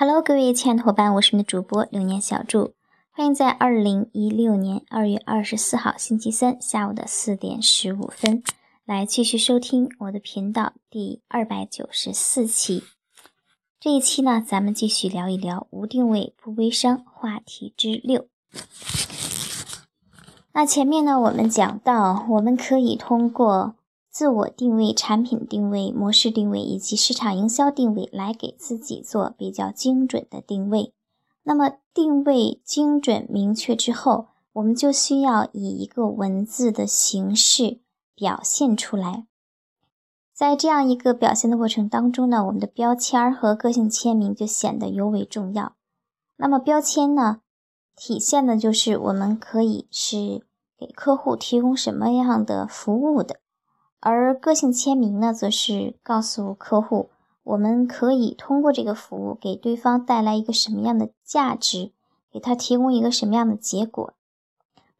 Hello，各位亲爱的伙伴，我是你们的主播流年小祝，欢迎在二零一六年二月二十四号星期三下午的四点十五分来继续收听我的频道第二百九十四期。这一期呢，咱们继续聊一聊无定位不微商话题之六。那前面呢，我们讲到，我们可以通过。自我定位、产品定位、模式定位以及市场营销定位，来给自己做比较精准的定位。那么定位精准明确之后，我们就需要以一个文字的形式表现出来。在这样一个表现的过程当中呢，我们的标签和个性签名就显得尤为重要。那么标签呢，体现的就是我们可以是给客户提供什么样的服务的。而个性签名呢，则是告诉客户，我们可以通过这个服务给对方带来一个什么样的价值，给他提供一个什么样的结果。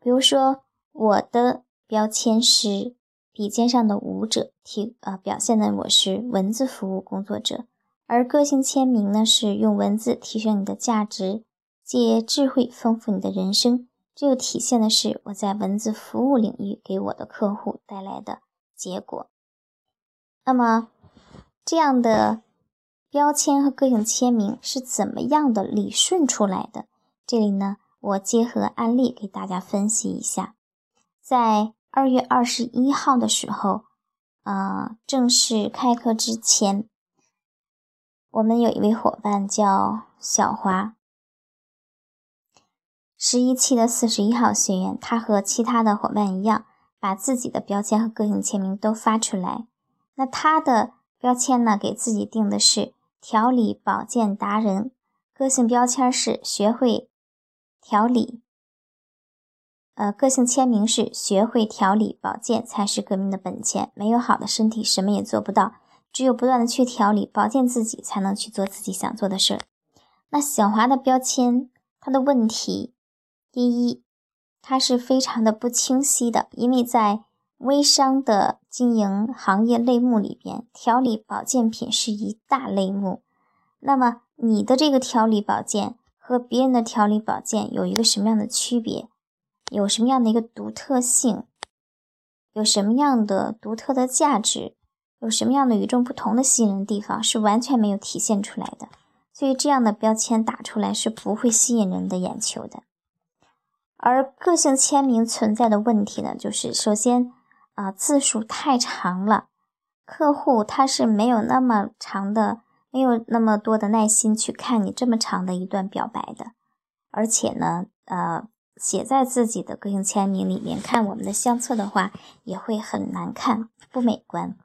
比如说，我的标签是笔尖上的舞者，提呃表现的我是文字服务工作者，而个性签名呢，是用文字提升你的价值，借智慧丰富你的人生。这又体现的是我在文字服务领域给我的客户带来的。结果，那么这样的标签和个性签名是怎么样的理顺出来的？这里呢，我结合案例给大家分析一下。在二月二十一号的时候，啊，正式开课之前，我们有一位伙伴叫小华，十一期的四十一号学员，他和其他的伙伴一样。把自己的标签和个性签名都发出来。那他的标签呢？给自己定的是调理保健达人，个性标签是学会调理。呃，个性签名是学会调理保健才是革命的本钱。没有好的身体，什么也做不到。只有不断的去调理保健自己，才能去做自己想做的事儿。那小华的标签，他的问题，第一。它是非常的不清晰的，因为在微商的经营行业类目里边，调理保健品是一大类目。那么你的这个调理保健和别人的调理保健有一个什么样的区别？有什么样的一个独特性？有什么样的独特的价值？有什么样的与众不同的吸引人的地方？是完全没有体现出来的。所以这样的标签打出来是不会吸引人的眼球的。而个性签名存在的问题呢，就是首先啊字数太长了，客户他是没有那么长的，没有那么多的耐心去看你这么长的一段表白的，而且呢，呃，写在自己的个性签名里面看我们的相册的话，也会很难看，不美观，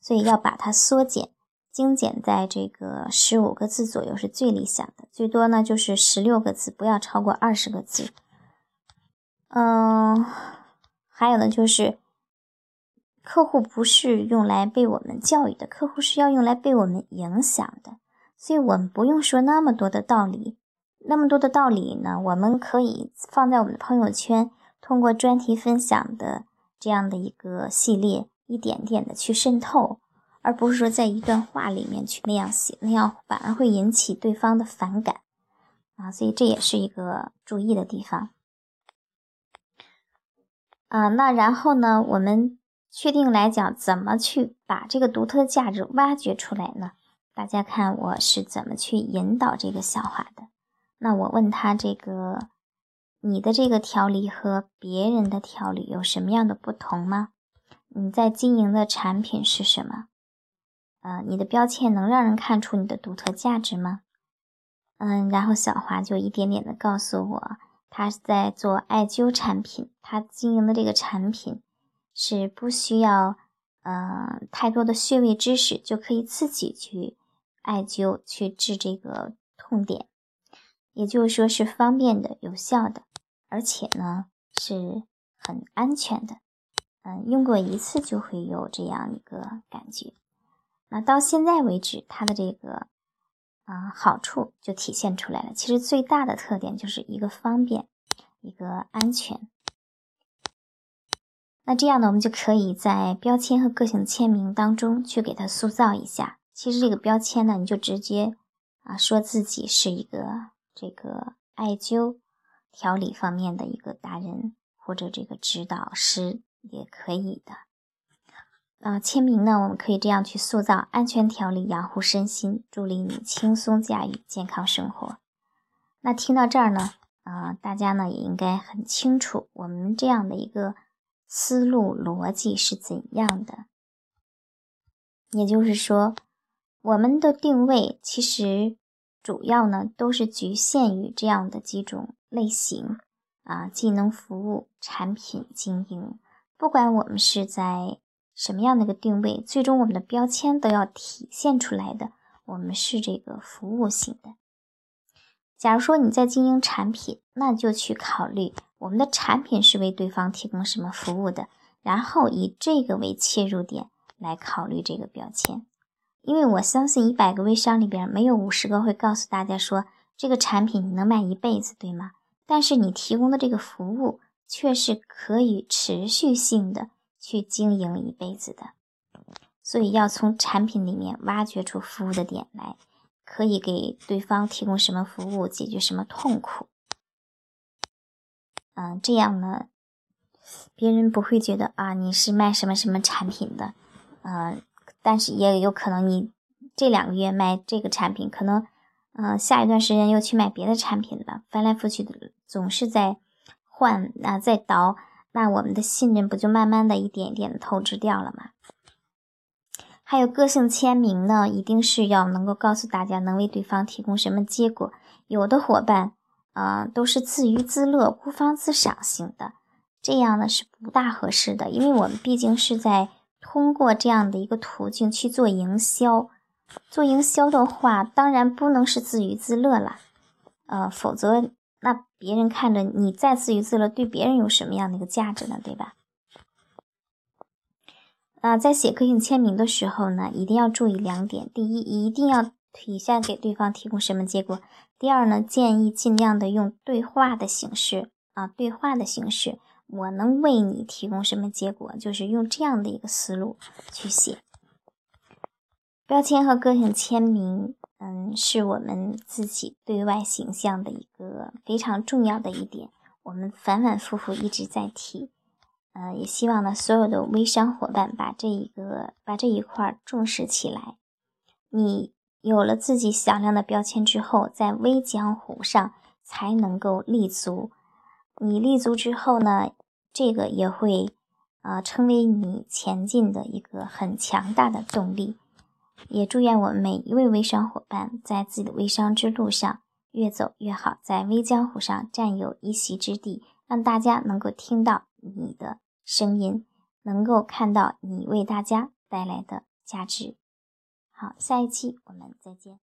所以要把它缩减，精简在这个十五个字左右是最理想的，最多呢就是十六个字，不要超过二十个字。嗯，还有呢，就是客户不是用来被我们教育的，客户是要用来被我们影响的，所以我们不用说那么多的道理，那么多的道理呢，我们可以放在我们的朋友圈，通过专题分享的这样的一个系列，一点点的去渗透，而不是说在一段话里面去那样写，那样反而会引起对方的反感啊，所以这也是一个注意的地方。啊，那然后呢？我们确定来讲，怎么去把这个独特的价值挖掘出来呢？大家看我是怎么去引导这个小华的。那我问他这个，你的这个调理和别人的调理有什么样的不同吗？你在经营的产品是什么？呃，你的标签能让人看出你的独特价值吗？嗯，然后小华就一点点的告诉我。他是在做艾灸产品，他经营的这个产品是不需要呃太多的穴位知识就可以自己去艾灸去治这个痛点，也就是说是方便的、有效的，而且呢是很安全的。嗯，用过一次就会有这样一个感觉。那到现在为止，它的这个。啊，好处就体现出来了。其实最大的特点就是一个方便，一个安全。那这样呢，我们就可以在标签和个性签名当中去给它塑造一下。其实这个标签呢，你就直接啊，说自己是一个这个艾灸调理方面的一个达人或者这个指导师也可以的。啊，签名呢，我们可以这样去塑造安全调理，养护身心，助力你轻松驾驭健康生活。那听到这儿呢，啊，大家呢也应该很清楚我们这样的一个思路逻辑是怎样的。也就是说，我们的定位其实主要呢都是局限于这样的几种类型啊，技能服务、产品经营，不管我们是在。什么样的一个定位，最终我们的标签都要体现出来的。我们是这个服务型的。假如说你在经营产品，那就去考虑我们的产品是为对方提供什么服务的，然后以这个为切入点来考虑这个标签。因为我相信一百个微商里边没有五十个会告诉大家说这个产品你能卖一辈子，对吗？但是你提供的这个服务却是可以持续性的。去经营一辈子的，所以要从产品里面挖掘出服务的点来，可以给对方提供什么服务，解决什么痛苦。嗯，这样呢，别人不会觉得啊你是卖什么什么产品的，嗯，但是也有可能你这两个月卖这个产品，可能嗯下一段时间又去买别的产品了，翻来覆去的总是在换啊，在倒。那我们的信任不就慢慢的一点一点的透支掉了吗？还有个性签名呢，一定是要能够告诉大家能为对方提供什么结果。有的伙伴，呃，都是自娱自乐、孤芳自赏型的，这样呢是不大合适的。因为我们毕竟是在通过这样的一个途径去做营销，做营销的话，当然不能是自娱自乐了，呃，否则。那别人看着你再自娱自乐，对别人有什么样的一个价值呢？对吧？啊，在写个性签名的时候呢，一定要注意两点：第一，一定要体现给对方提供什么结果；第二呢，建议尽量的用对话的形式啊，对话的形式，我能为你提供什么结果？就是用这样的一个思路去写标签和个性签名。是我们自己对外形象的一个非常重要的一点，我们反反复复一直在提。呃，也希望呢，所有的微商伙伴把这一个把这一块重视起来。你有了自己响亮的标签之后，在微江湖上才能够立足。你立足之后呢，这个也会呃成为你前进的一个很强大的动力。也祝愿我们每一位微商伙伴在自己的微商之路上越走越好，在微江湖上占有一席之地，让大家能够听到你的声音，能够看到你为大家带来的价值。好，下一期我们再见。